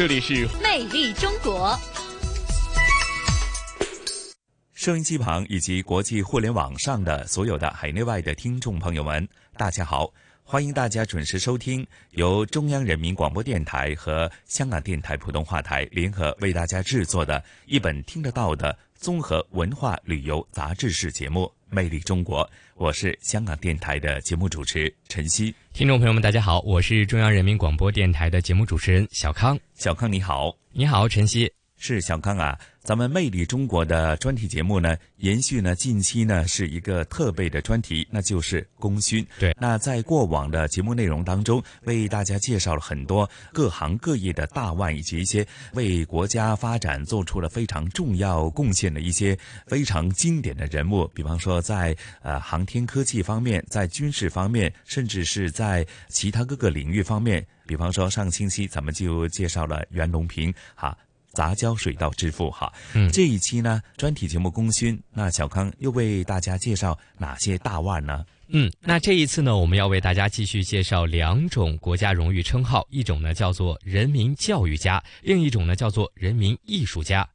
这里是魅力中国。收音机旁以及国际互联网上的所有的海内外的听众朋友们，大家好！欢迎大家准时收听由中央人民广播电台和香港电台普通话台联合为大家制作的一本听得到的综合文化旅游杂志式节目《魅力中国》。我是香港电台的节目主持陈曦。听众朋友们，大家好，我是中央人民广播电台的节目主持人小康。小康你好，你好，晨曦。是小康啊，咱们《魅力中国》的专题节目呢，延续呢近期呢是一个特备的专题，那就是功勋。对，那在过往的节目内容当中，为大家介绍了很多各行各业的大腕，以及一些为国家发展做出了非常重要贡献的一些非常经典的人物。比方说，在呃航天科技方面，在军事方面，甚至是在其他各个领域方面。比方说，上星期咱们就介绍了袁隆平，哈。杂交水稻之父，哈，嗯，这一期呢专题节目功勋，那小康又为大家介绍哪些大腕呢？嗯，那这一次呢，我们要为大家继续介绍两种国家荣誉称号，一种呢叫做人民教育家，另一种呢叫做人民艺术家。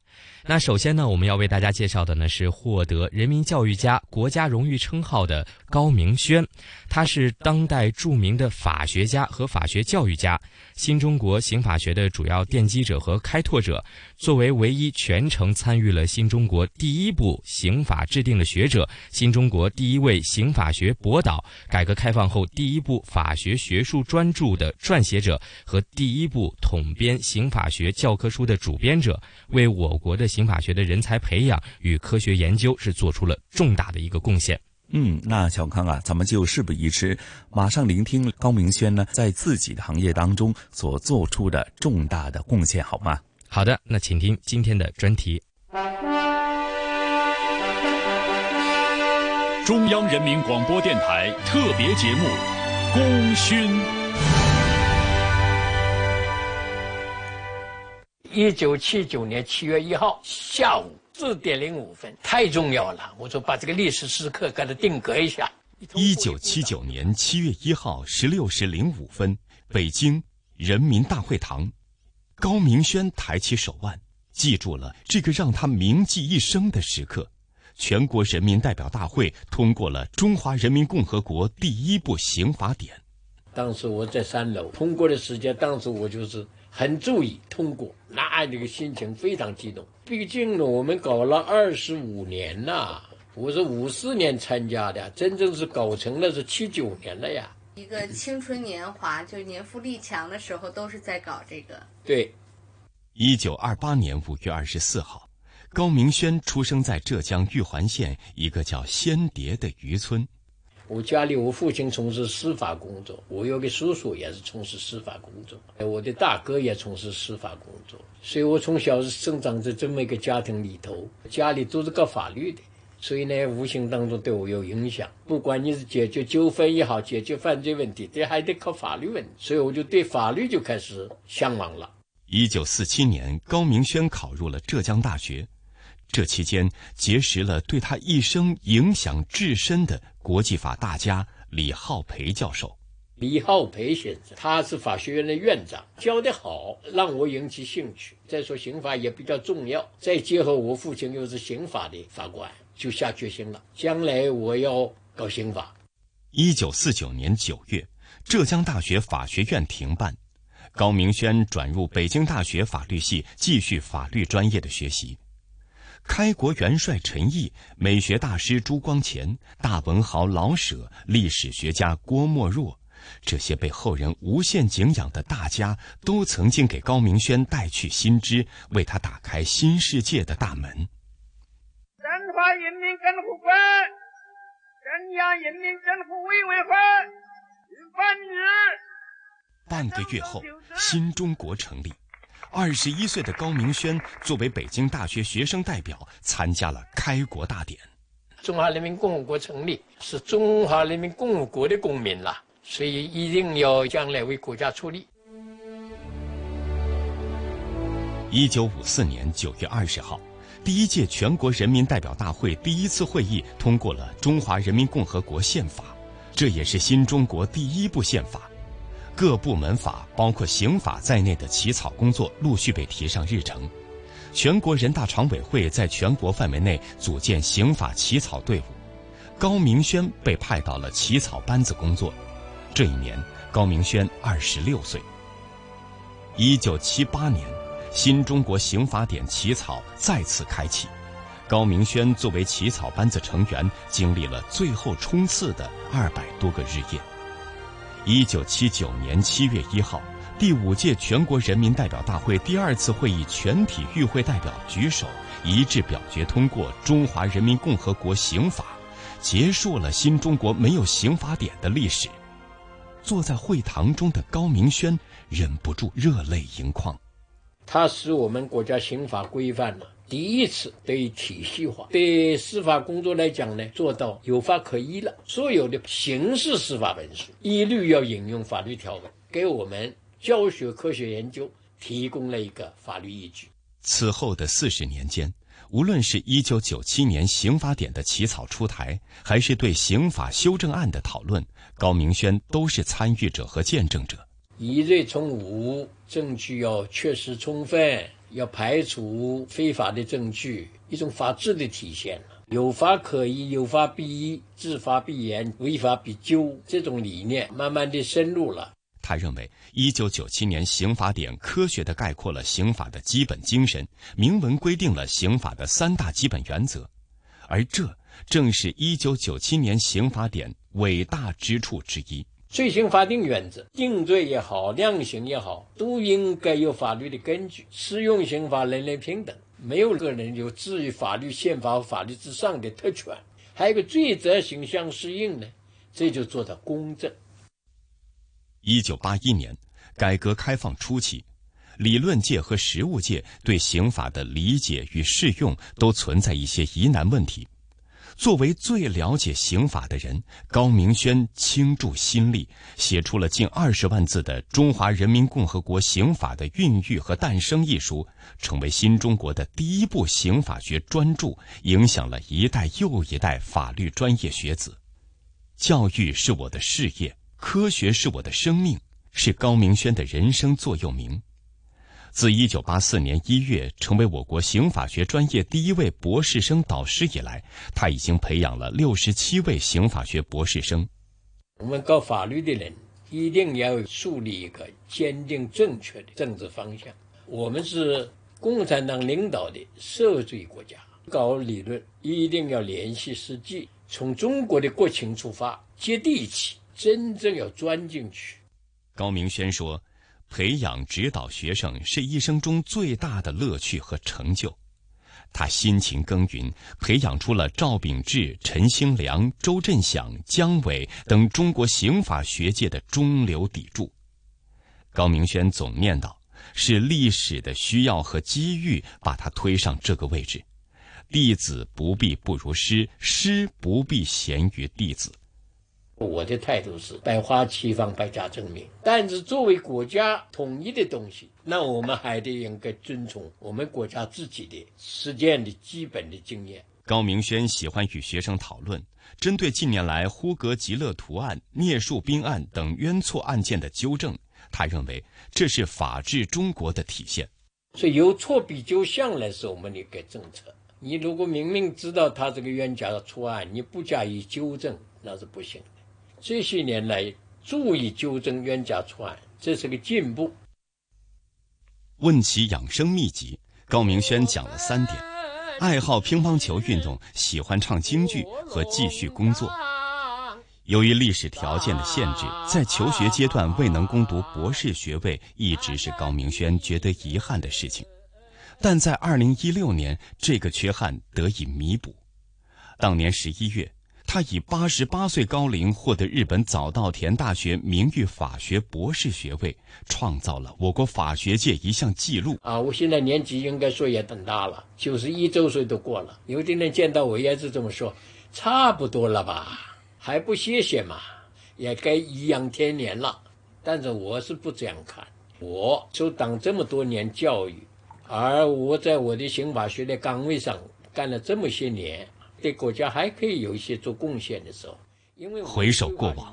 那首先呢，我们要为大家介绍的呢是获得人民教育家国家荣誉称号的高明轩，他是当代著名的法学家和法学教育家，新中国刑法学的主要奠基者和开拓者。作为唯一全程参与了新中国第一部刑法制定的学者，新中国第一位刑法学博导，改革开放后第一部法学学术专著的撰写者和第一部统编刑法学教科书的主编者，为我国的。刑法学的人才培养与科学研究是做出了重大的一个贡献。嗯，那小康啊，咱们就事不宜迟，马上聆听高明轩呢在自己的行业当中所做出的重大的贡献，好吗？好的，那请听今天的专题。中央人民广播电台特别节目《功勋》。一九七九年七月一号下午四点零五分，太重要了！我说把这个历史时刻给它定格一下。一九七九年七月一号十六时零五分，北京人民大会堂，高明轩抬起手腕，记住了这个让他铭记一生的时刻。全国人民代表大会通过了《中华人民共和国第一部刑法典》。当时我在三楼，通过的时间，当时我就是。很注意通过，那这个心情非常激动。毕竟呢，我们搞了二十五年呐，我是五四年参加的，真正是搞成了是七九年了呀。一个青春年华，就是年富力强的时候，都是在搞这个。对。一九二八年五月二十四号，高明轩出生在浙江玉环县一个叫仙蝶的渔村。我家里，我父亲从事司法工作，我有个叔叔也是从事司法工作，我的大哥也从事司法工作，所以我从小是生长在这么一个家庭里头，家里都是搞法律的，所以呢，无形当中对我有影响。不管你是解决纠纷也好，解决犯罪问题，这还得靠法律问题，所以我就对法律就开始向往了。一九四七年，高明轩考入了浙江大学。这期间结识了对他一生影响至深的国际法大家李浩培教授。李浩培先生，他是法学院的院长，教得好，让我引起兴趣。再说刑法也比较重要，再结合我父亲又是刑法的法官，就下决心了，将来我要搞刑法。一九四九年九月，浙江大学法学院停办，高明轩转入北京大学法律系继续法律专业的学习。开国元帅陈毅、美学大师朱光潜、大文豪老舍、历史学家郭沫若，这些被后人无限敬仰的大家，都曾经给高明轩带去新知，为他打开新世界的大门。中华人民共和国中央人民政府委员会半个月后，新中国成立。二十一岁的高明轩作为北京大学学生代表参加了开国大典。中华人民共和国成立是中华人民共和国的公民了，所以一定要将来为国家出力。一九五四年九月二十号，第一届全国人民代表大会第一次会议通过了《中华人民共和国宪法》，这也是新中国第一部宪法。各部门法，包括刑法在内的起草工作陆续被提上日程。全国人大常委会在全国范围内组建刑法起草队伍，高明轩被派到了起草班子工作。这一年，高明轩二十六岁。一九七八年，新中国刑法典起草再次开启，高明轩作为起草班子成员，经历了最后冲刺的二百多个日夜。一九七九年七月一号，第五届全国人民代表大会第二次会议全体与会代表举手一致表决通过《中华人民共和国刑法》，结束了新中国没有刑法典的历史。坐在会堂中的高明轩忍不住热泪盈眶。它使我们国家刑法规范了。第一次得以体系化，对司法工作来讲呢，做到有法可依了。所有的刑事司法文书一律要引用法律条文，给我们教学科学研究提供了一个法律依据。此后的四十年间，无论是一九九七年刑法典的起草出台，还是对刑法修正案的讨论，高明轩都是参与者和见证者。疑罪从无，证据要确实充分。要排除非法的证据，一种法治的体现有法可依，有法必依，治法必严，违法必究。这种理念慢慢的深入了。他认为，一九九七年刑法典科学的概括了刑法的基本精神，明文规定了刑法的三大基本原则，而这正是一九九七年刑法典伟大之处之一。罪刑法定原则，定罪也好，量刑也好，都应该有法律的根据。适用刑法，人人平等，没有个人有置于法律、宪法和法律之上的特权。还有个罪责刑相适应呢，这就做到公正。一九八一年，改革开放初期，理论界和实务界对刑法的理解与适用都存在一些疑难问题。作为最了解刑法的人，高明轩倾注心力，写出了近二十万字的《中华人民共和国刑法的孕育和诞生》一书，成为新中国的第一部刑法学专著，影响了一代又一代法律专业学子。教育是我的事业，科学是我的生命，是高明轩的人生座右铭。自1984年1月成为我国刑法学专业第一位博士生导师以来，他已经培养了67位刑法学博士生。我们搞法律的人一定要树立一个坚定正确的政治方向。我们是共产党领导的社会主义国家，搞理论一定要联系实际，从中国的国情出发，接地气，真正要钻进去。高明轩说。培养指导学生是一生中最大的乐趣和成就，他辛勤耕耘，培养出了赵秉志、陈兴良、周振响、姜伟等中国刑法学界的中流砥柱。高明轩总念叨：“是历史的需要和机遇把他推上这个位置，弟子不必不如师，师不必贤于弟子。”我的态度是百花齐放，百家争鸣。但是作为国家统一的东西，那我们还得应该遵从我们国家自己的实践的基本的经验。高明轩喜欢与学生讨论，针对近年来呼格吉勒图案、聂树斌案等冤错案件的纠正，他认为这是法治中国的体现。所以由错必纠，向来是我们的一个政策。你如果明明知道他这个冤假错案，你不加以纠正，那是不行。这些年来，注意纠正冤假错案，这是个进步。问其养生秘籍，高明轩讲了三点：爱好乒乓球运动，喜欢唱京剧和继续工作。由于历史条件的限制，在求学阶段未能攻读博士学位，一直是高明轩觉得遗憾的事情。但在二零一六年，这个缺憾得以弥补。当年十一月。他以八十八岁高龄获得日本早稻田大学名誉法学博士学位，创造了我国法学界一项纪录。啊，我现在年纪应该说也很大了，九十一周岁都过了。有的人见到我也是这么说，差不多了吧，还不谢谢嘛，也该颐养天年了。但是我是不这样看，我受当这么多年教育，而我在我的刑法学的岗位上干了这么些年。对国家还可以有一些做贡献的时候，因为回首过往，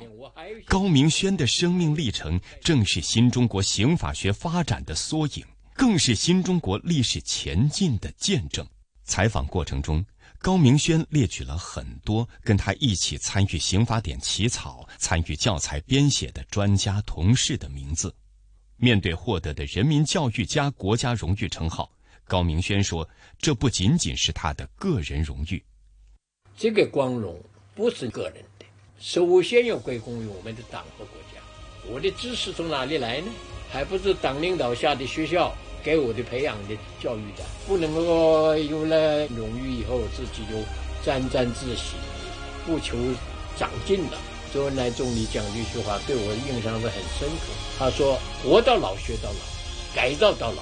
高明轩的生命历程正是新中国刑法学发展的缩影，更是新中国历史前进的见证。采访过程中，高明轩列举了很多跟他一起参与刑法典起草、参与教材编写的专家同事的名字。面对获得的人民教育家国家荣誉称号，高明轩说：“这不仅仅是他的个人荣誉。”这个光荣不是个人的，首先要归功于我们的党和国家。我的知识从哪里来呢？还不是党领导下的学校给我的培养的教育的。不能够有了荣誉以后自己就沾沾自喜，不求长进了。周恩来总理讲这句话对我印象是很深刻。他说：“活到老，学到老，改造到老。”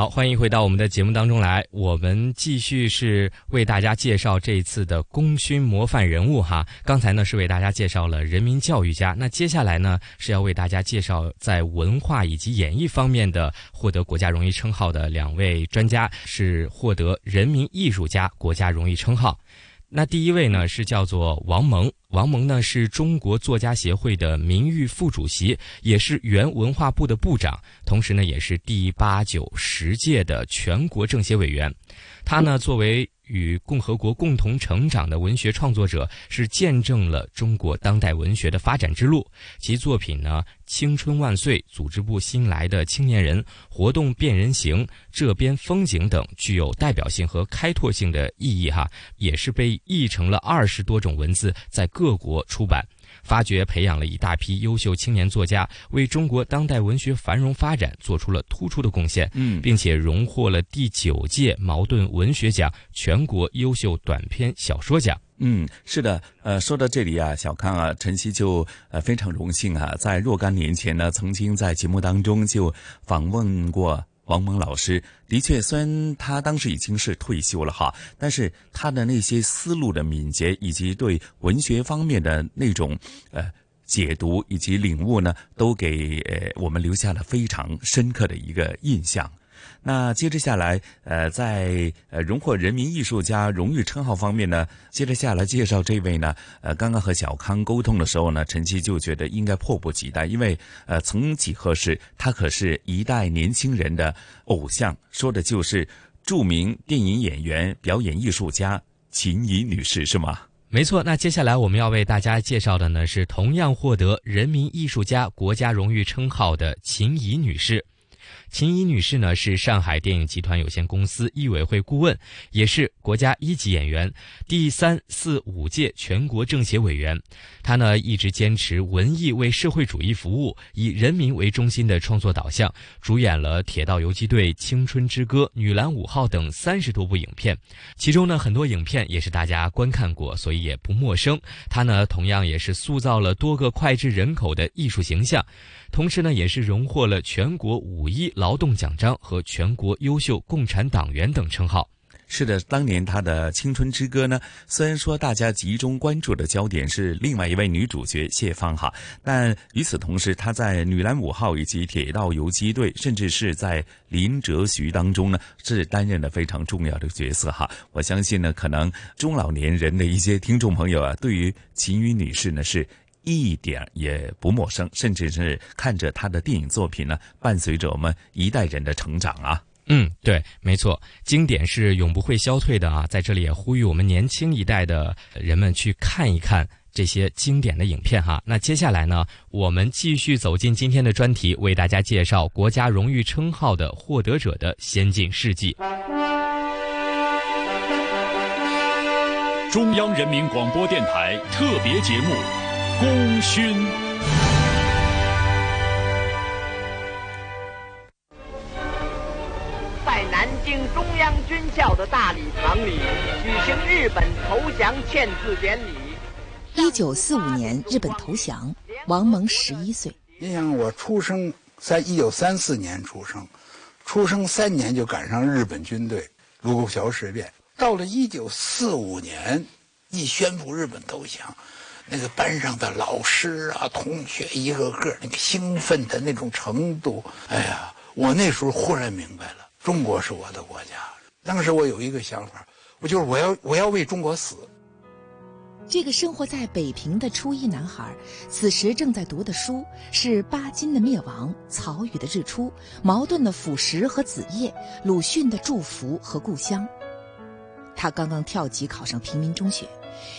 好，欢迎回到我们的节目当中来。我们继续是为大家介绍这一次的功勋模范人物哈。刚才呢是为大家介绍了人民教育家，那接下来呢是要为大家介绍在文化以及演艺方面的获得国家荣誉称号的两位专家，是获得人民艺术家国家荣誉称号。那第一位呢是叫做王蒙，王蒙呢是中国作家协会的名誉副主席，也是原文化部的部长，同时呢也是第八九十届的全国政协委员。他呢作为。与共和国共同成长的文学创作者，是见证了中国当代文学的发展之路。其作品呢，《青春万岁》《组织部新来的青年人》《活动变人形》《这边风景》等，具有代表性和开拓性的意义。哈，也是被译成了二十多种文字，在各国出版。发掘培养了一大批优秀青年作家，为中国当代文学繁荣发展做出了突出的贡献。嗯，并且荣获了第九届茅盾文学奖全国优秀短篇小说奖。嗯，是的。呃，说到这里啊，小康啊，晨曦就呃非常荣幸啊，在若干年前呢，曾经在节目当中就访问过。王蒙老师的确，虽然他当时已经是退休了哈，但是他的那些思路的敏捷，以及对文学方面的那种呃解读以及领悟呢，都给呃我们留下了非常深刻的一个印象。那接着下来，呃，在呃荣获人民艺术家荣誉称号方面呢，接着下来介绍这位呢，呃，刚刚和小康沟通的时候呢，陈曦就觉得应该迫不及待，因为呃，曾几何时，他可是一代年轻人的偶像，说的就是著名电影演员、表演艺术家秦怡女士，是吗？没错。那接下来我们要为大家介绍的呢，是同样获得人民艺术家国家荣誉称号的秦怡女士。秦怡女士呢，是上海电影集团有限公司艺委会顾问，也是国家一级演员，第三、四、五届全国政协委员。她呢，一直坚持文艺为社会主义服务，以人民为中心的创作导向，主演了《铁道游击队》《青春之歌》《女篮五号》等三十多部影片，其中呢，很多影片也是大家观看过，所以也不陌生。她呢，同样也是塑造了多个脍炙人口的艺术形象。同时呢，也是荣获了全国五一劳动奖章和全国优秀共产党员等称号。是的，当年他的《青春之歌》呢，虽然说大家集中关注的焦点是另外一位女主角谢芳哈，但与此同时，她在《女篮五号》以及《铁道游击队》，甚至是在《林则徐》当中呢，是担任了非常重要的角色哈。我相信呢，可能中老年人的一些听众朋友啊，对于秦宇女士呢是。一点也不陌生，甚至是看着他的电影作品呢，伴随着我们一代人的成长啊。嗯，对，没错，经典是永不会消退的啊。在这里也呼吁我们年轻一代的人们去看一看这些经典的影片哈。那接下来呢，我们继续走进今天的专题，为大家介绍国家荣誉称号的获得者的先进事迹。中央人民广播电台特别节目《功勋》。在南京中央军校的大礼堂里举行日本投降签字典礼。一九四五年，日本投降，王蒙十一岁。你想，我出生在一九三四年出生，出生三年就赶上日本军队卢沟桥事变。到了一九四五年，一宣布日本投降，那个班上的老师啊、同学一个个那个兴奋的那种程度，哎呀，我那时候忽然明白了，中国是我的国家。当时我有一个想法，我就是我要我要为中国死。这个生活在北平的初一男孩，此时正在读的书是巴金的《灭亡》、曹禺的《日出》、茅盾的《腐蚀和子夜》、鲁迅的《祝福》和《故乡》。他刚刚跳级考上平民中学，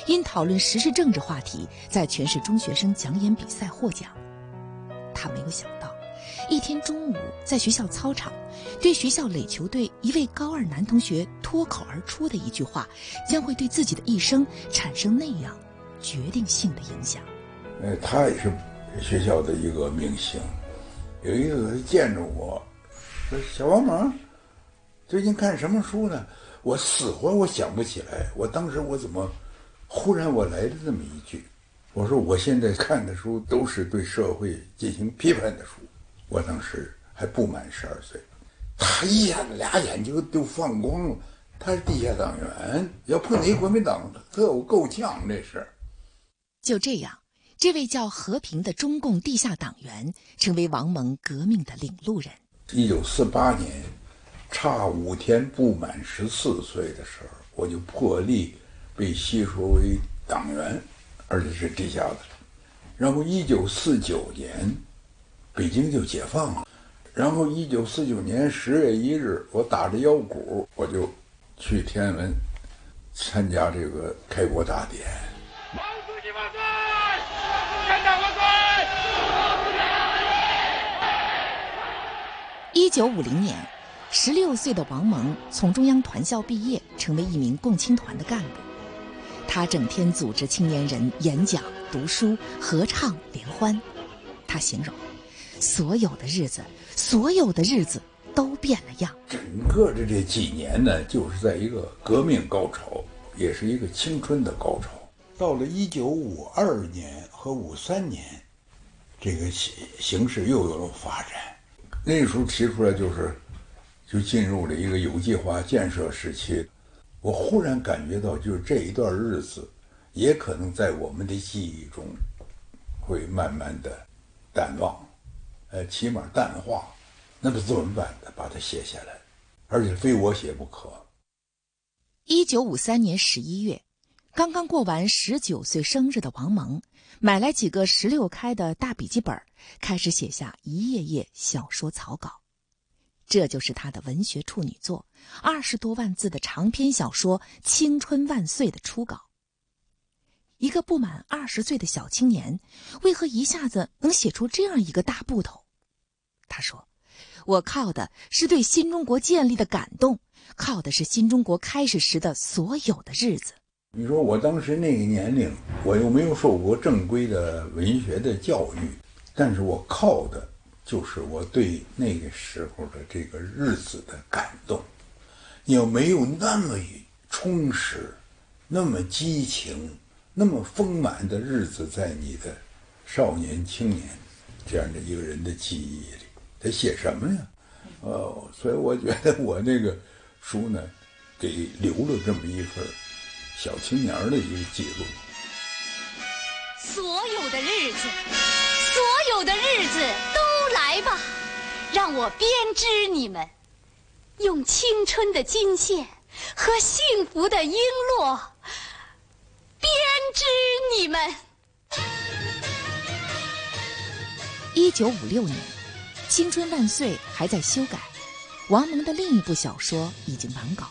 因讨论时事政治话题，在全市中学生讲演比赛获奖。他没有想到，一天中午在学校操场，对学校垒球队一位高二男同学脱口而出的一句话，将会对自己的一生产生那样决定性的影响。呃，他也是学校的一个明星。有一次他见着我，说：“小王蒙，最近看什么书呢？”我死活我想不起来，我当时我怎么忽然我来了这么一句，我说我现在看的书都是对社会进行批判的书，我当时还不满十二岁，他一下子俩眼睛都放光了，他是地下党员，要碰见国民党，他有够呛这是。就这样，这位叫和平的中共地下党员成为王蒙革命的领路人。一九四八年。差五天不满十四岁的时候，我就破例被吸收为党员，而且是地下的。然后一九四九年，北京就解放了。然后一九四九年十月一日，我打着腰鼓，我就去天安门参加这个开国大典。王主席万岁！共产党万岁！一九五零年。十六岁的王蒙从中央团校毕业，成为一名共青团的干部。他整天组织青年人演讲、读书、合唱、联欢。他形容，所有的日子，所有的日子都变了样。整个的这几年呢，就是在一个革命高潮，也是一个青春的高潮。到了一九五二年和五三年，这个形形势又有了发展。那时候提出来就是。就进入了一个有计划建设时期，我忽然感觉到，就是这一段日子，也可能在我们的记忆中，会慢慢的淡忘，呃，起码淡化。那么怎么办？把它写下来，而且非我写不可。一九五三年十一月，刚刚过完十九岁生日的王蒙，买来几个十六开的大笔记本，开始写下一页页小说草稿。这就是他的文学处女作，二十多万字的长篇小说《青春万岁》的初稿。一个不满二十岁的小青年，为何一下子能写出这样一个大部头？他说：“我靠的是对新中国建立的感动，靠的是新中国开始时的所有的日子。”你说我当时那个年龄，我又没有受过正规的文学的教育，但是我靠的。就是我对那个时候的这个日子的感动，你要没有那么充实、那么激情、那么丰满的日子在你的少年青年这样的一个人的记忆里，他写什么呀？哦，所以我觉得我那个书呢，给留了这么一份小青年的一个记录。所有的日子，所有的日子都。来吧，让我编织你们，用青春的金线和幸福的璎珞编织你们。一九五六年，《青春万岁》还在修改，王蒙的另一部小说已经完稿，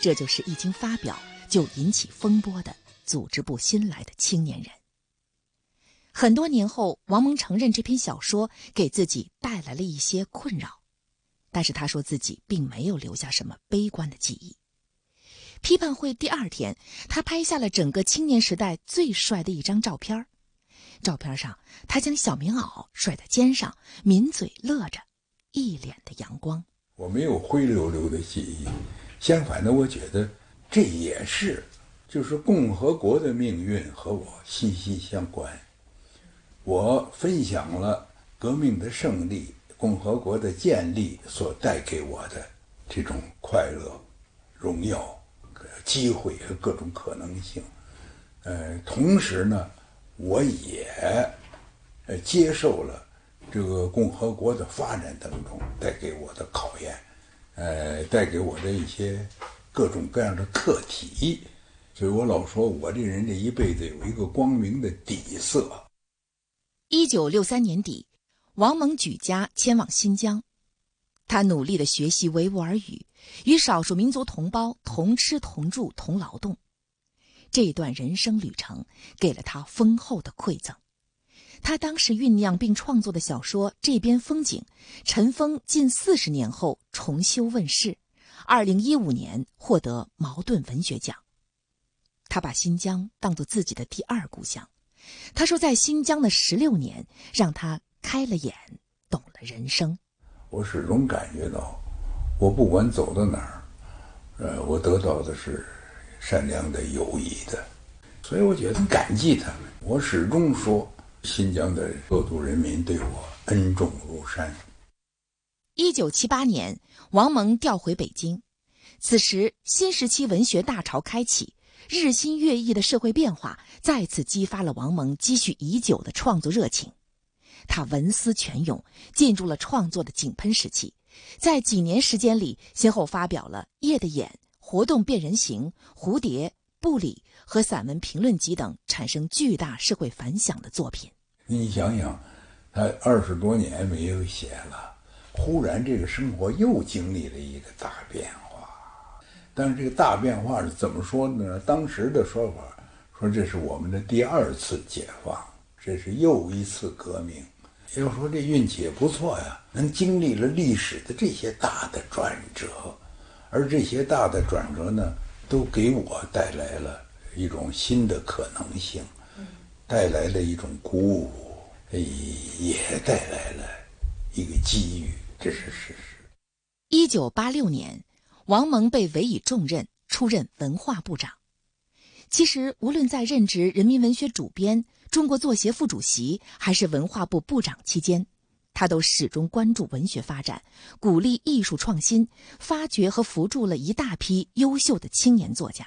这就是一经发表就引起风波的《组织部新来的青年人。很多年后，王蒙承认这篇小说给自己带来了一些困扰，但是他说自己并没有留下什么悲观的记忆。批判会第二天，他拍下了整个青年时代最帅的一张照片照片上，他将小棉袄甩在肩上，抿嘴乐着，一脸的阳光。我没有灰溜溜的记忆，相反的，我觉得这也是，就是共和国的命运和我息息相关。我分享了革命的胜利、共和国的建立所带给我的这种快乐、荣耀。机会和各种可能性，呃，同时呢，我也呃接受了这个共和国的发展当中带给我的考验，呃，带给我的一些各种各样的课题，所以我老说我这人这一辈子有一个光明的底色。一九六三年底，王蒙举家迁往新疆。他努力的学习维吾尔语，与少数民族同胞同吃同住同劳动。这段人生旅程给了他丰厚的馈赠。他当时酝酿并创作的小说《这边风景》，尘封近四十年后重修问世，二零一五年获得茅盾文学奖。他把新疆当作自己的第二故乡。他说，在新疆的十六年让他开了眼，懂了人生。我始终感觉到，我不管走到哪儿，呃，我得到的是善良的、友谊的，所以我觉得感激他们。我始终说，新疆的各族人民对我恩重如山。一九七八年，王蒙调回北京，此时新时期文学大潮开启，日新月异的社会变化再次激发了王蒙积蓄已久的创作热情。他文思泉涌，进入了创作的井喷时期，在几年时间里，先后发表了《夜的眼》《活动变人形》《蝴蝶》《布里》和散文评论集等产生巨大社会反响的作品。你想想，他二十多年没有写了，忽然这个生活又经历了一个大变化。但是这个大变化是怎么说呢？当时的说法说这是我们的第二次解放。这是又一次革命，要说这运气也不错呀，能经历了历史的这些大的转折，而这些大的转折呢，都给我带来了一种新的可能性，带来了一种鼓舞，也带来了一个机遇，这是事实。一九八六年，王蒙被委以重任，出任文化部长。其实，无论在任职人民文学主编。中国作协副主席还是文化部部长期间，他都始终关注文学发展，鼓励艺术创新，发掘和扶助了一大批优秀的青年作家。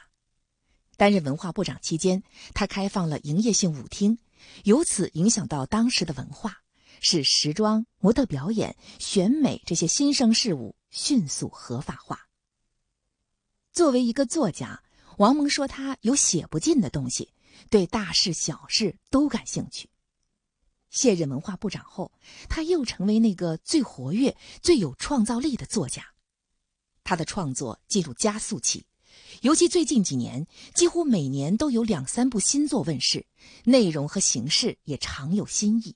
担任文化部长期间，他开放了营业性舞厅，由此影响到当时的文化，使时装、模特表演、选美这些新生事物迅速合法化。作为一个作家，王蒙说他有写不尽的东西。对大事小事都感兴趣。卸任文化部长后，他又成为那个最活跃、最有创造力的作家。他的创作进入加速期，尤其最近几年，几乎每年都有两三部新作问世，内容和形式也常有新意。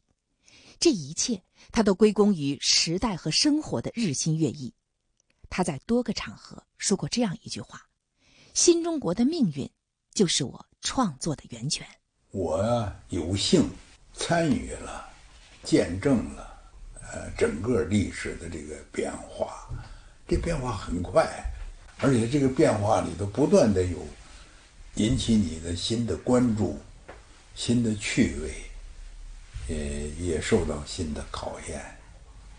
这一切，他都归功于时代和生活的日新月异。他在多个场合说过这样一句话：“新中国的命运，就是我。”创作的源泉，我有幸参与了，见证了，呃，整个历史的这个变化，这变化很快，而且这个变化里头不断的有引起你的新的关注、新的趣味，也也受到新的考验，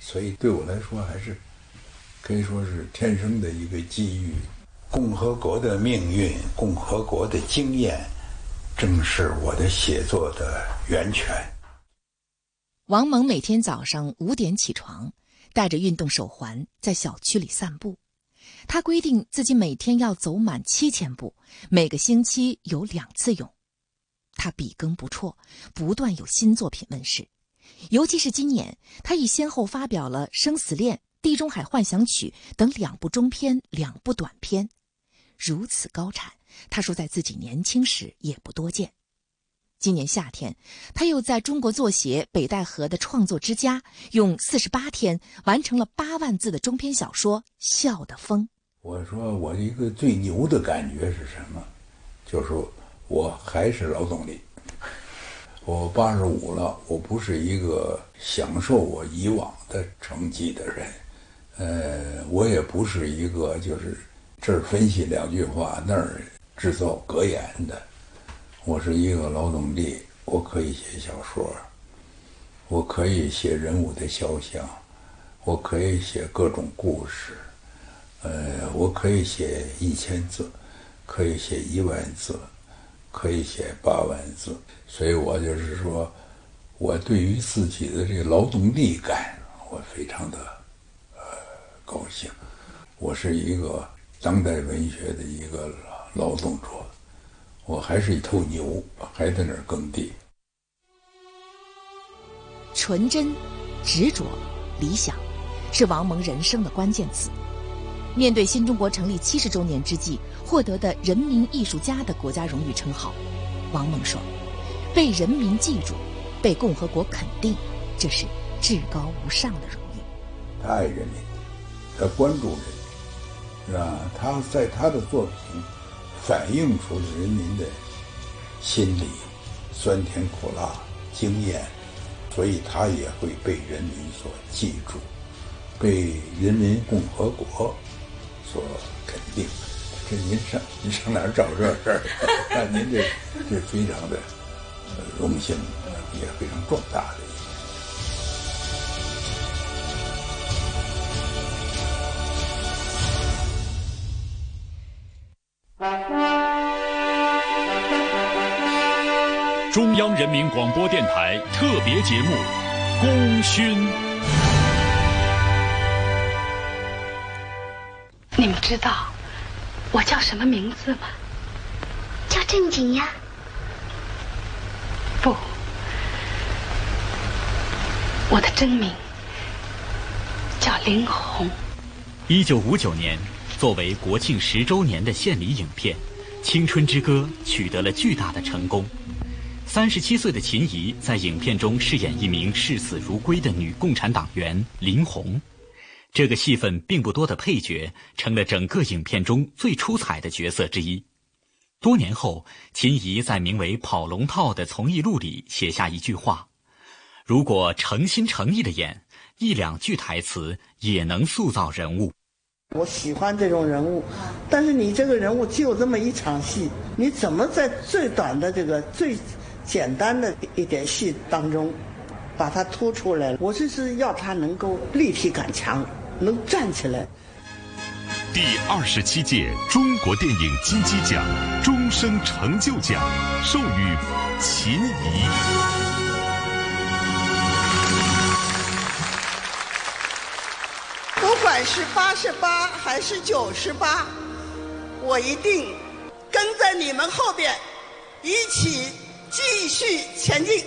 所以对我来说还是可以说是天生的一个机遇。共和国的命运，共和国的经验。正是我的写作的源泉。王蒙每天早上五点起床，带着运动手环在小区里散步。他规定自己每天要走满七千步，每个星期有两次泳。他笔耕不辍，不断有新作品问世。尤其是今年，他已先后发表了《生死恋》《地中海幻想曲》等两部中篇、两部短篇。如此高产，他说在自己年轻时也不多见。今年夏天，他又在中国作协北戴河的创作之家，用四十八天完成了八万字的中篇小说《笑的风》。我说我一个最牛的感觉是什么？就是我还是劳动力。我八十五了，我不是一个享受我以往的成绩的人，呃，我也不是一个就是这儿分析两句话，那儿制造格言的。我是一个劳动力，我可以写小说，我可以写人物的肖像，我可以写各种故事，呃，我可以写一千字，可以写一万字。可以写八万字，所以我就是说，我对于自己的这个劳动力感，我非常的高兴。我是一个当代文学的一个劳动者，我还是一头牛，还在那儿耕地。纯真、执着、理想，是王蒙人生的关键词。面对新中国成立七十周年之际获得的人民艺术家的国家荣誉称号，王蒙说：“被人民记住，被共和国肯定，这是至高无上的荣誉。”他爱人民，他关注人民，是吧？他在他的作品反映出了人民的心理酸甜苦辣经验，所以他也会被人民所记住，被人民共和国。所肯定，这您上您上哪儿找这事儿？那 您这这非常的荣幸，也非常重大的。中央人民广播电台特别节目《功勋》。你们知道我叫什么名字吗？叫正经呀。不，我的真名叫林红。一九五九年，作为国庆十周年的献礼影片《青春之歌》取得了巨大的成功。三十七岁的秦怡在影片中饰演一名视死如归的女共产党员林红。这个戏份并不多的配角，成了整个影片中最出彩的角色之一。多年后，秦怡在名为《跑龙套》的从艺录里写下一句话：“如果诚心诚意的演，一两句台词也能塑造人物。”我喜欢这种人物，但是你这个人物只有这么一场戏，你怎么在最短的这个最简单的一点戏当中，把它突出来了？我就是要他能够立体感强。能站起来。第二十七届中国电影金鸡奖终生成就奖授予秦怡。不管是八十八还是九十八，我一定跟在你们后边，一起继续前进。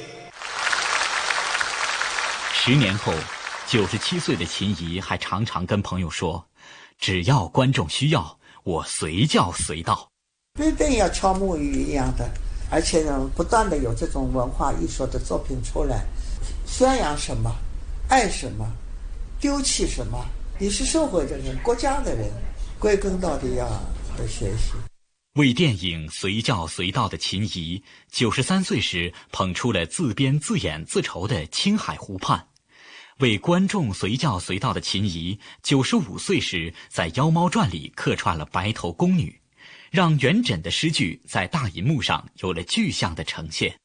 十年后。九十七岁的秦怡还常常跟朋友说：“只要观众需要，我随叫随到。”一定要敲木鱼一样的，而且呢，不断的有这种文化艺术的作品出来，宣扬什么，爱什么，丢弃什么。你是社会的人，国家的人，归根到底要学习。为电影随叫随到的秦怡，九十三岁时捧出了自编自演自筹的《青海湖畔》。为观众随叫随到的秦怡，九十五岁时在《妖猫传》里客串了白头宫女，让元稹的诗句在大银幕上有了具象的呈现。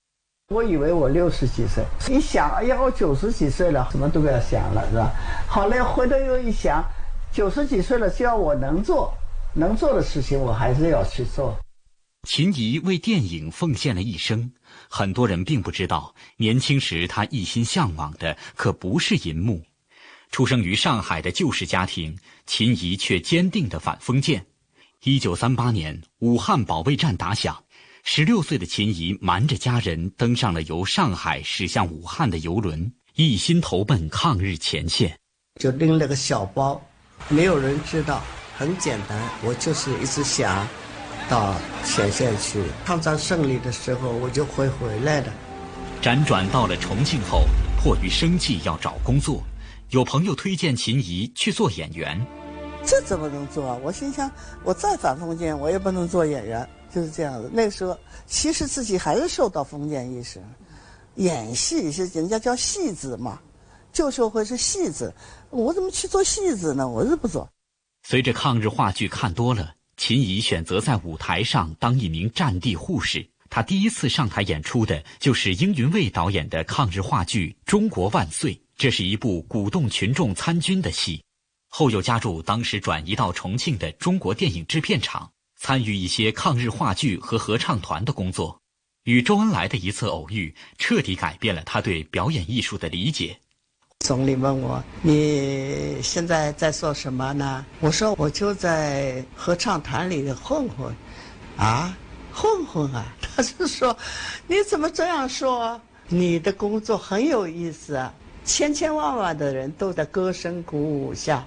我以为我六十几岁，一想，哎呀，我九十几岁了，什么都不要想了，是吧？好嘞，回头又一想，九十几岁了，只要我能做，能做的事情，我还是要去做。秦怡为电影奉献了一生。很多人并不知道，年轻时他一心向往的可不是银幕。出生于上海的旧式家庭，秦怡却坚定地反封建。一九三八年，武汉保卫战打响，十六岁的秦怡瞒着家人登上了由上海驶向武汉的游轮，一心投奔抗日前线。就拎了个小包，没有人知道，很简单，我就是一直想到前线去。抗战胜利的时候，我就会回来的。辗转到了重庆后，迫于生计要找工作，有朋友推荐秦怡去做演员。这怎么能做啊？我心想，我再反封建，我也不能做演员，就是这样子。那个时候，其实自己还是受到封建意识。演戏是人家叫戏子嘛，旧社会是戏子，我怎么去做戏子呢？我是不做。随着抗日话剧看多了，秦怡选择在舞台上当一名战地护士。她第一次上台演出的就是英云卫导演的抗日话剧《中国万岁》，这是一部鼓动群众参军的戏。后又加入当时转移到重庆的中国电影制片厂，参与一些抗日话剧和合唱团的工作。与周恩来的一次偶遇，彻底改变了他对表演艺术的理解。总理问我：“你现在在做什么呢？”我说：“我就在合唱团里混混。”啊，混混啊！他是说：“你怎么这样说？你的工作很有意思啊！千千万万的人都在歌声鼓舞下，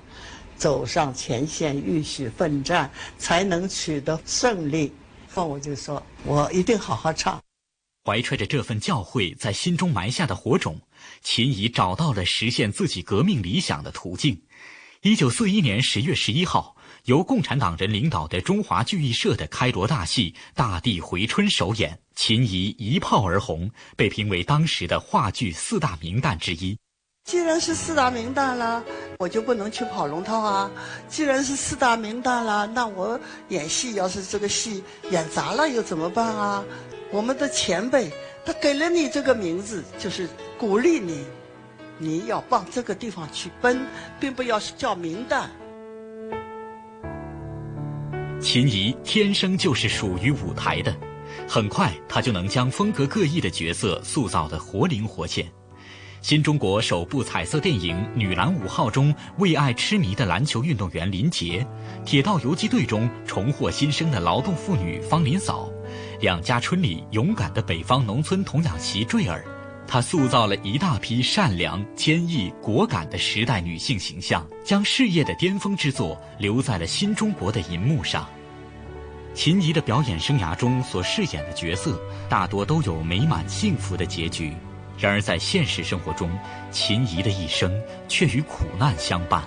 走上前线，浴血奋战，才能取得胜利。”那我就说：“我一定好好唱。”怀揣着这份教诲在心中埋下的火种，秦怡找到了实现自己革命理想的途径。一九四一年十月十一号，由共产党人领导的中华剧艺社的开锣大戏《大地回春》首演，秦怡一炮而红，被评为当时的话剧四大名旦之一。既然是四大名旦了，我就不能去跑龙套啊！既然是四大名旦了，那我演戏要是这个戏演砸了又怎么办啊？我们的前辈，他给了你这个名字，就是鼓励你，你要往这个地方去奔，并不要叫名旦。秦怡天生就是属于舞台的，很快她就能将风格各异的角色塑造得活灵活现。新中国首部彩色电影《女篮五号》中为爱痴迷的篮球运动员林杰，《铁道游击队》中重获新生的劳动妇女方林嫂。两家春里勇敢的北方农村童养媳坠儿，她塑造了一大批善良、坚毅、果敢的时代女性形象，将事业的巅峰之作留在了新中国的银幕上。秦怡的表演生涯中所饰演的角色，大多都有美满幸福的结局。然而在现实生活中，秦怡的一生却与苦难相伴，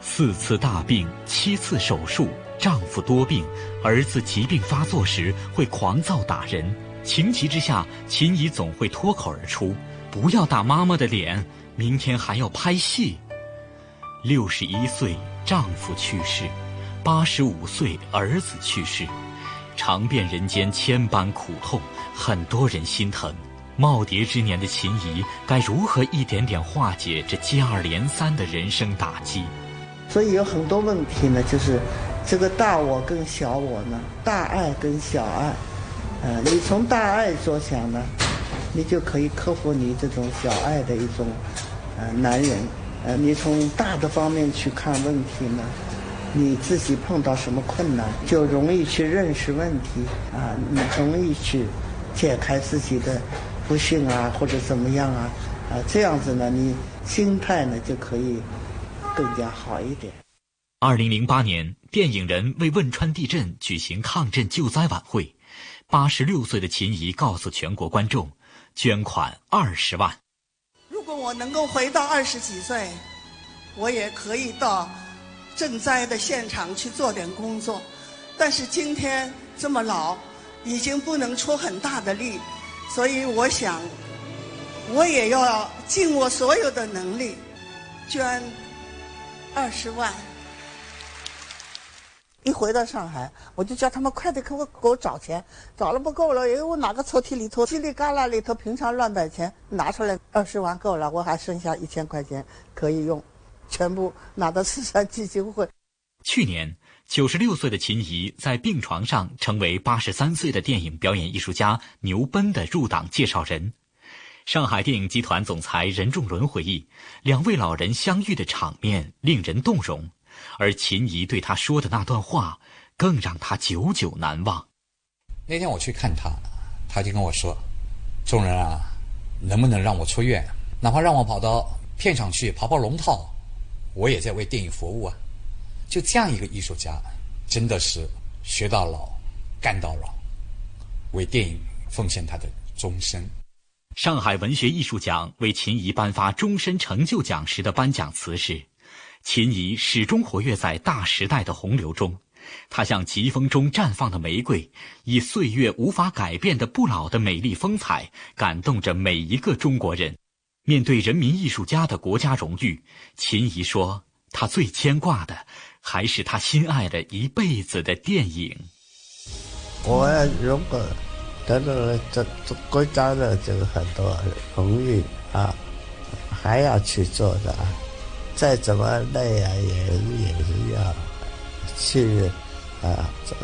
四次大病，七次手术。丈夫多病，儿子疾病发作时会狂躁打人，情急之下，秦怡总会脱口而出：“不要打妈妈的脸，明天还要拍戏。”六十一岁，丈夫去世；八十五岁，儿子去世，尝遍人间千般苦痛，很多人心疼。耄耋之年的秦怡，该如何一点点化解这接二连三的人生打击？所以有很多问题呢，就是。这个大我跟小我呢，大爱跟小爱，呃，你从大爱着想呢，你就可以克服你这种小爱的一种，呃，男人，呃，你从大的方面去看问题呢，你自己碰到什么困难，就容易去认识问题，啊，你容易去解开自己的不幸啊，或者怎么样啊，啊，这样子呢，你心态呢就可以更加好一点。二零零八年，电影人为汶川地震举行抗震救灾晚会。八十六岁的秦怡告诉全国观众，捐款二十万。如果我能够回到二十几岁，我也可以到赈灾的现场去做点工作。但是今天这么老，已经不能出很大的力，所以我想，我也要尽我所有的能力，捐二十万。一回到上海，我就叫他们快点给我给我找钱，找了不够了，因为我哪个抽屉里头、叽里旮旯里头平常乱摆钱，拿出来二十万够了，我还剩下一千块钱可以用，全部拿到慈善基金会。去年，九十六岁的秦怡在病床上成为八十三岁的电影表演艺术家牛奔的入党介绍人。上海电影集团总裁任仲伦回忆，两位老人相遇的场面令人动容。而秦怡对他说的那段话，更让他久久难忘。那天我去看他，他就跟我说：“众人啊，能不能让我出院？哪怕让我跑到片场去跑跑龙套，我也在为电影服务啊！”就这样一个艺术家，真的是学到老，干到老，为电影奉献他的终身。上海文学艺术奖为秦怡颁发终身成就奖时的颁奖词是：“秦怡始终活跃在大时代的洪流中，她像疾风中绽放的玫瑰，以岁月无法改变的不老的美丽风采，感动着每一个中国人。”面对人民艺术家的国家荣誉，秦怡说：“她最牵挂的，还是她心爱了一辈子的电影。”我如果。得到了这国家的这个很多荣誉啊，还要去做的啊，再怎么累啊，也也是要去啊，这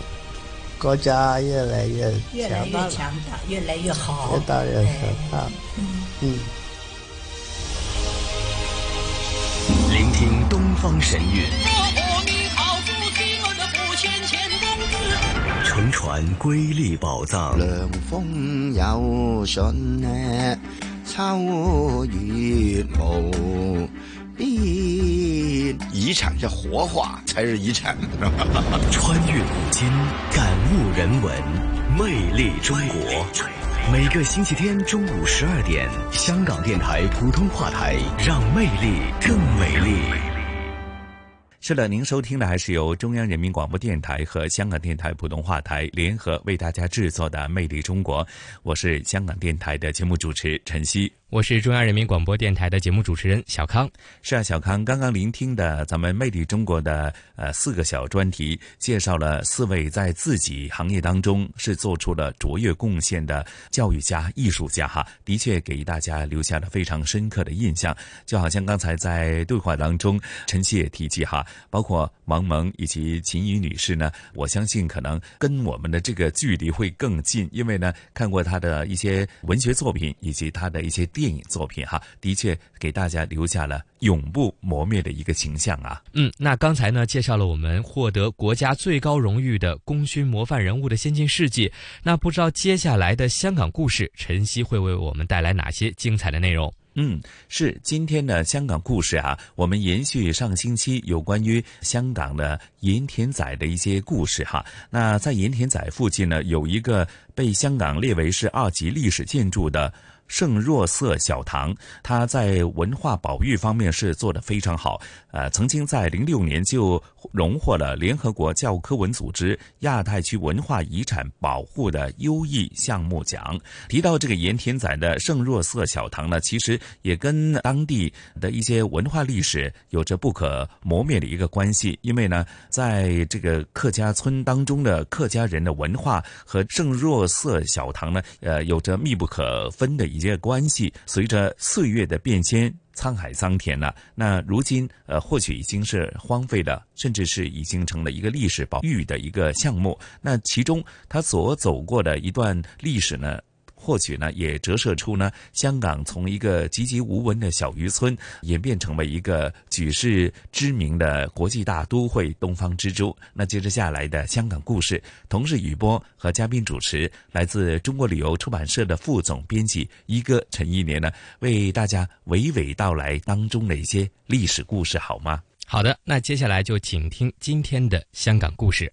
国家越来越越来越强大，越来越好，越大越强大。嗯。聆听东方神韵。乘船瑰丽宝藏。凉风有信呢，秋月无边。遗产是活化才是遗产。穿越古今，感悟人文，魅力中国。每个星期天中午十二点，香港电台普通话台，让魅力更美丽。是的，您收听的还是由中央人民广播电台和香港电台普通话台联合为大家制作的《魅力中国》，我是香港电台的节目主持陈曦。我是中央人民广播电台的节目主持人小康。是啊，小康刚刚聆听的咱们《魅力中国》的呃四个小专题，介绍了四位在自己行业当中是做出了卓越贡献的教育家、艺术家哈，的确给大家留下了非常深刻的印象。就好像刚才在对话当中，陈曦也提及哈，包括王蒙以及秦怡女士呢，我相信可能跟我们的这个距离会更近，因为呢看过她的一些文学作品以及她的一些。电影作品哈，的确给大家留下了永不磨灭的一个形象啊。嗯，那刚才呢介绍了我们获得国家最高荣誉的功勋模范人物的先进事迹，那不知道接下来的香港故事，晨曦会为我们带来哪些精彩的内容？嗯，是今天的香港故事啊，我们延续上星期有关于香港的盐田仔的一些故事哈。那在盐田仔附近呢，有一个被香港列为是二级历史建筑的。圣若瑟小堂，它在文化保育方面是做得非常好。呃，曾经在零六年就荣获了联合国教科文组织亚太区文化遗产保护的优异项目奖。提到这个盐田仔的圣若瑟小堂呢，其实也跟当地的一些文化历史有着不可磨灭的一个关系。因为呢，在这个客家村当中的客家人的文化和圣若瑟小堂呢，呃，有着密不可分的一。这些关系随着岁月的变迁，沧海桑田了。那如今，呃，或许已经是荒废了，甚至是已经成了一个历史保育的一个项目。那其中，他所走过的一段历史呢？或许呢，也折射出呢，香港从一个籍籍无闻的小渔村，演变成为一个举世知名的国际大都会——东方之珠。那接着下来的香港故事，同日雨波和嘉宾主持，来自中国旅游出版社的副总编辑一哥陈一年呢，为大家娓娓道来当中的一些历史故事，好吗？好的，那接下来就请听今天的香港故事。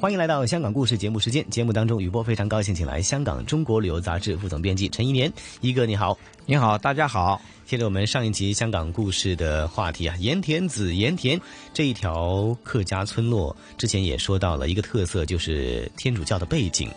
欢迎来到香港故事节目时间。节目当中，雨波非常高兴，请来香港《中国旅游杂志》副总编辑陈一年一哥，你好，你好，大家好。接着我们上一集香港故事的话题啊，盐田子盐田这一条客家村落，之前也说到了一个特色，就是天主教的背景。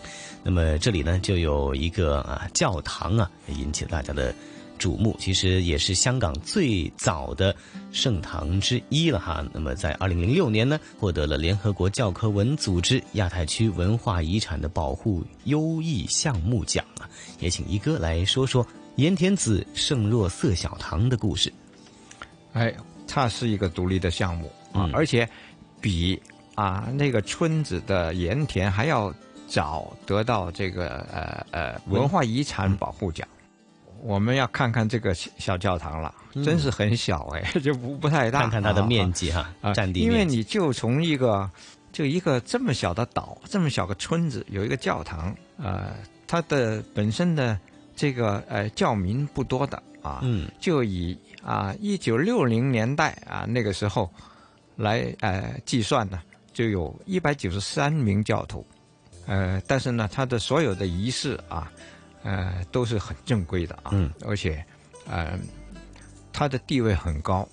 那么这里呢，就有一个啊教堂啊，引起了大家的瞩目。其实也是香港最早的圣堂之一了哈。那么在二零零六年呢，获得了联合国教科文组织亚太区文化遗产的保护优异项目奖啊。也请一哥来说说。盐田子圣若瑟小堂的故事，哎，它是一个独立的项目啊，而且比啊那个村子的盐田还要早得到这个呃呃文化遗产保护奖。我们要看看这个小教堂了，真是很小哎，就不不太大。看看它的面积哈，占地因为你就从一个就一个这么小的岛，这么小个村子，有一个教堂，呃，它的本身的这个呃教民不多的啊，嗯，就以啊一九六零年代啊那个时候来呃计算呢，就有一百九十三名教徒，呃，但是呢，他的所有的仪式啊。呃，都是很正规的啊，嗯，而且，呃，他的地位很高，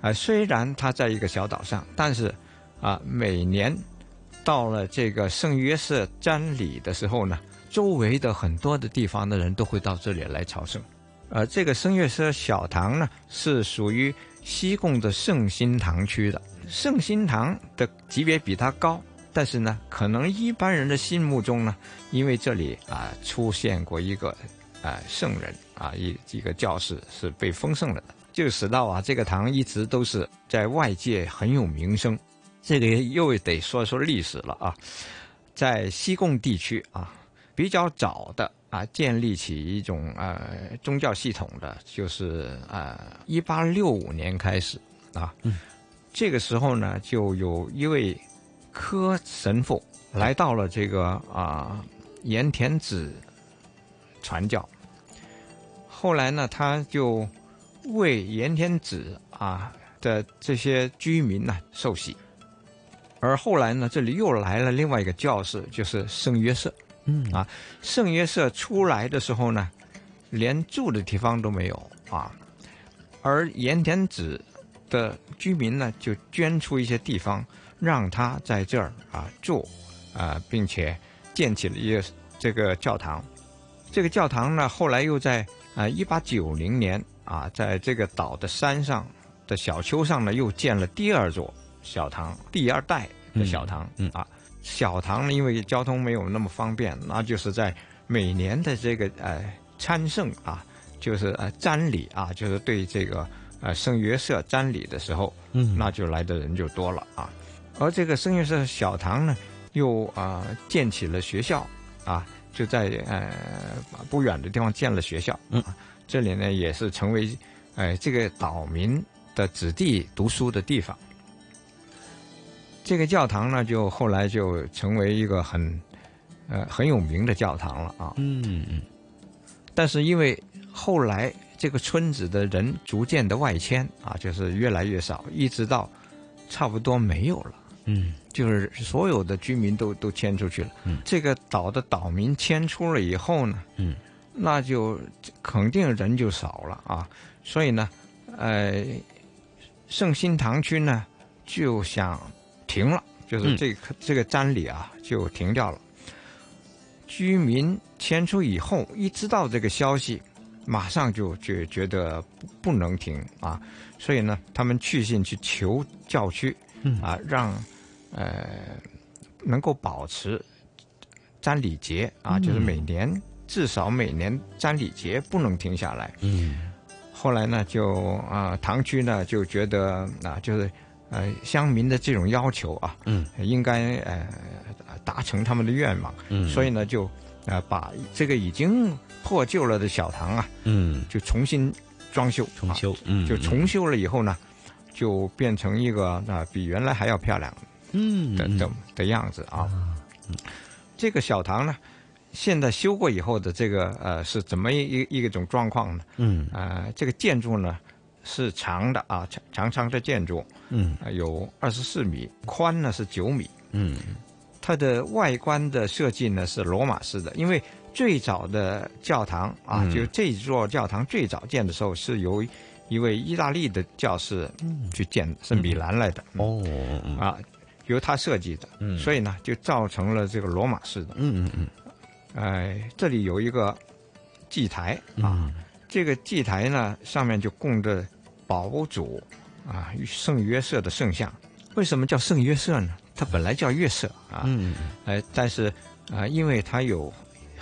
啊，虽然他在一个小岛上，但是，啊，每年到了这个圣约瑟瞻礼的时候呢，周围的很多的地方的人都会到这里来朝圣，呃，这个圣约瑟小堂呢，是属于西贡的圣心堂区的，圣心堂的级别比它高。但是呢，可能一般人的心目中呢，因为这里啊出现过一个啊圣人啊一一个教士是被封圣了的，就使到啊这个堂一直都是在外界很有名声。这个又得说说历史了啊，在西贡地区啊比较早的啊建立起一种呃宗教系统的，就是啊一八六五年开始啊，这个时候呢就有一位。柯神父来到了这个啊盐田子传教，后来呢，他就为盐田子啊的这些居民呢受洗，而后来呢，这里又来了另外一个教士，就是圣约瑟。嗯啊，圣约瑟出来的时候呢，连住的地方都没有啊，而盐田子的居民呢，就捐出一些地方。让他在这儿啊住，啊，并且建起了一个这个教堂。这个教堂呢，后来又在啊一八九零年啊，在这个岛的山上的小丘上呢，又建了第二座小堂，第二代的小堂。嗯啊，小堂呢，因为交通没有那么方便，那就是在每年的这个呃参圣啊，就是呃瞻礼啊，就是对这个呃圣约瑟瞻礼的时候，嗯，那就来的人就多了啊。而这个圣约瑟小堂呢，又啊建起了学校，啊就在呃不远的地方建了学校，嗯，这里呢也是成为哎这个岛民的子弟读书的地方。这个教堂呢，就后来就成为一个很呃很有名的教堂了啊，嗯嗯，但是因为后来这个村子的人逐渐的外迁啊，就是越来越少，一直到差不多没有了。嗯，就是所有的居民都都迁出去了。嗯，这个岛的岛民迁出了以后呢，嗯，那就肯定人就少了啊。所以呢，呃，圣心堂区呢就想停了，就是这个、这个瞻礼啊就停掉了。居民迁出以后，一知道这个消息，马上就觉觉得不不能停啊，所以呢，他们去信去求教区，嗯啊，让。呃，能够保持瞻礼节啊，就是每年至少每年瞻礼节不能停下来。嗯，后来呢，就啊，唐区呢就觉得啊，就是呃乡民的这种要求啊，嗯，应该呃达成他们的愿望。嗯，所以呢，就呃把这个已经破旧了的小堂啊，嗯，就重新装修，重修，嗯，就重修了以后呢，就变成一个啊比原来还要漂亮。嗯的的的样子啊，这个小堂呢，现在修过以后的这个呃是怎么一一一种状况呢？嗯，呃，这个建筑呢是长的啊，长长长的建筑，嗯，有二十四米，宽呢是九米，嗯，它的外观的设计呢是罗马式的，因为最早的教堂啊，嗯。就这座教堂最早建的时候是由一位意大利的教士去建，是米兰来的。哦，啊。由他设计的，嗯，所以呢，就造成了这个罗马式的，嗯嗯嗯，哎，这里有一个祭台啊，这个祭台呢上面就供着宝主啊圣约瑟的圣像。为什么叫圣约瑟呢？它本来叫约瑟啊，嗯，哎，但是啊，因为他有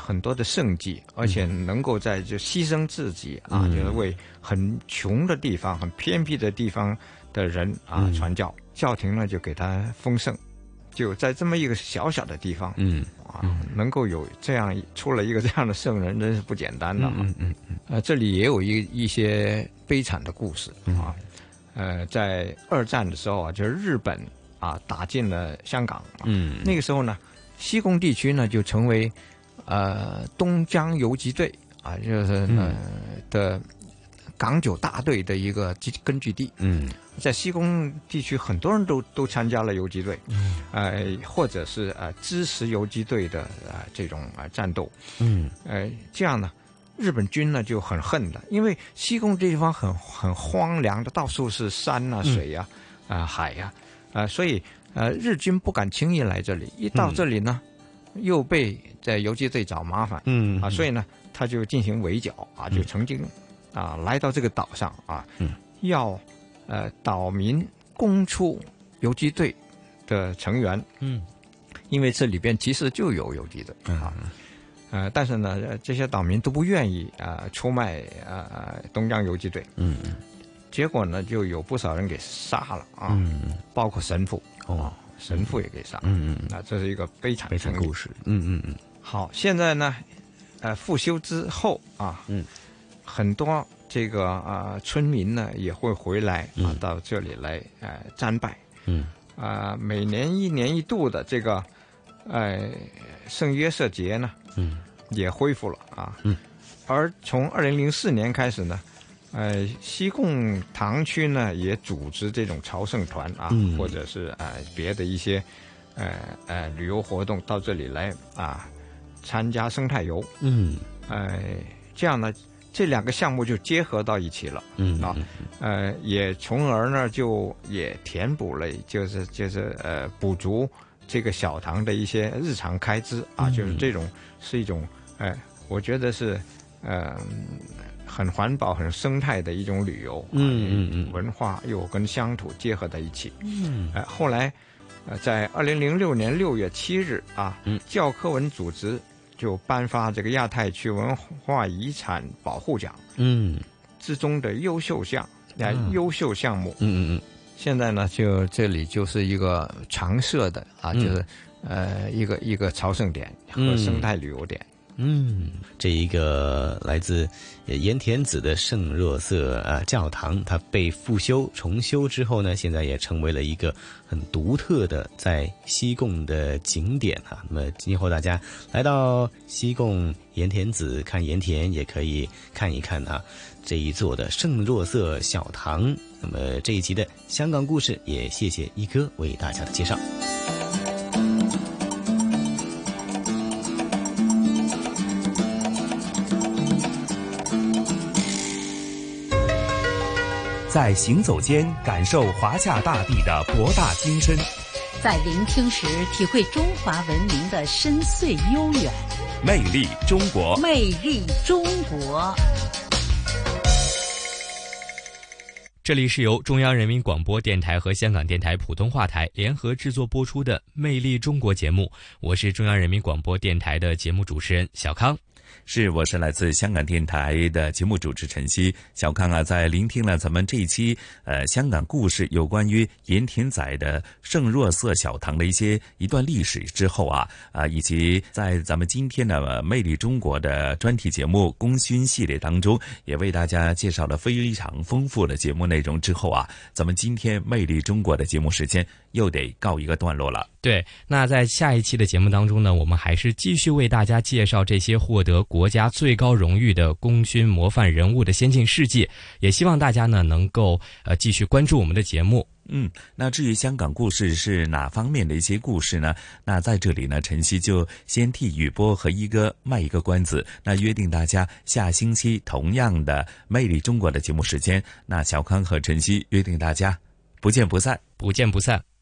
很多的圣迹，而且能够在就牺牲自己啊，嗯。就是为很穷的地方、很偏僻的地方的人啊传教。教廷呢就给他封圣，就在这么一个小小的地方，嗯。啊，能够有这样出了一个这样的圣人，真是不简单的嗯嗯。呃，这里也有一一些悲惨的故事啊。呃，在二战的时候啊，就是日本啊打进了香港，嗯，那个时候呢，西贡地区呢就成为呃东江游击队啊，就是呃的港九大队的一个基根据地。嗯，在西贡地区，很多人都都参加了游击队，嗯，呃，或者是呃支持游击队的啊、呃、这种啊、呃、战斗，嗯，呃，这样呢。日本军呢就很恨的，因为西贡这地方很很荒凉的，到处是山啊、水呀、啊、啊海呀，啊，所以呃日军不敢轻易来这里。一到这里呢，又被在游击队找麻烦，嗯啊，所以呢他就进行围剿啊，就曾经啊来到这个岛上啊，要呃岛民供出游击队的成员，嗯，因为这里边其实就有游击队啊。呃，但是呢，这些岛民都不愿意啊、呃、出卖呃东江游击队，嗯嗯，结果呢，就有不少人给杀了啊，嗯，包括神父。哦，神父也给杀，嗯嗯，那，这是一个悲惨悲惨故事，嗯嗯嗯。好，现在呢，呃，复修之后啊，嗯，很多这个啊、呃、村民呢也会回来啊、嗯、到这里来呃瞻拜，嗯，啊、呃，每年一年一度的这个呃圣约瑟节呢。嗯，也恢复了啊。嗯，而从二零零四年开始呢，呃，西贡堂区呢也组织这种朝圣团啊，嗯、或者是呃别的一些呃呃旅游活动到这里来啊参加生态游。嗯，呃，这样呢，这两个项目就结合到一起了。嗯啊，呃，也从而呢就也填补了，就是就是呃补足。这个小堂的一些日常开支啊，嗯、就是这种是一种，哎、呃，我觉得是，呃，很环保、很生态的一种旅游。嗯嗯嗯，文化又跟乡土结合在一起。嗯，哎、呃，后来，呃，在二零零六年六月七日啊，嗯，教科文组织就颁发这个亚太区文化遗产保护奖。嗯，之中的优秀项，啊、呃，优秀项目。嗯嗯嗯。现在呢，就这里就是一个常设的啊，嗯、就是呃一个一个朝圣点和生态旅游点。嗯，这一个来自盐田子的圣若瑟啊教堂，它被复修重修之后呢，现在也成为了一个很独特的在西贡的景点啊。那么今后大家来到西贡盐田子看盐田，也可以看一看啊这一座的圣若瑟小堂。那么这一集的香港故事，也谢谢一哥为大家的介绍。在行走间感受华夏大地的博大精深，在聆听时体会中华文明的深邃悠远。魅力中国，魅力中国。这里是由中央人民广播电台和香港电台普通话台联合制作播出的《魅力中国》节目，我是中央人民广播电台的节目主持人小康。是，我是来自香港电台的节目主持陈曦。小康啊，在聆听了咱们这一期呃香港故事，有关于盐田仔的圣若瑟小堂的一些一段历史之后啊啊，以及在咱们今天的《魅力中国》的专题节目功勋系列当中，也为大家介绍了非常丰富的节目内容之后啊，咱们今天《魅力中国》的节目时间又得告一个段落了。对，那在下一期的节目当中呢，我们还是继续为大家介绍这些获得得国家最高荣誉的功勋模范人物的先进事迹，也希望大家呢能够呃继续关注我们的节目。嗯，那至于香港故事是哪方面的一些故事呢？那在这里呢，晨曦就先替雨波和一哥卖一个关子，那约定大家下星期同样的《魅力中国》的节目时间，那小康和晨曦约定大家不见不散，不见不散。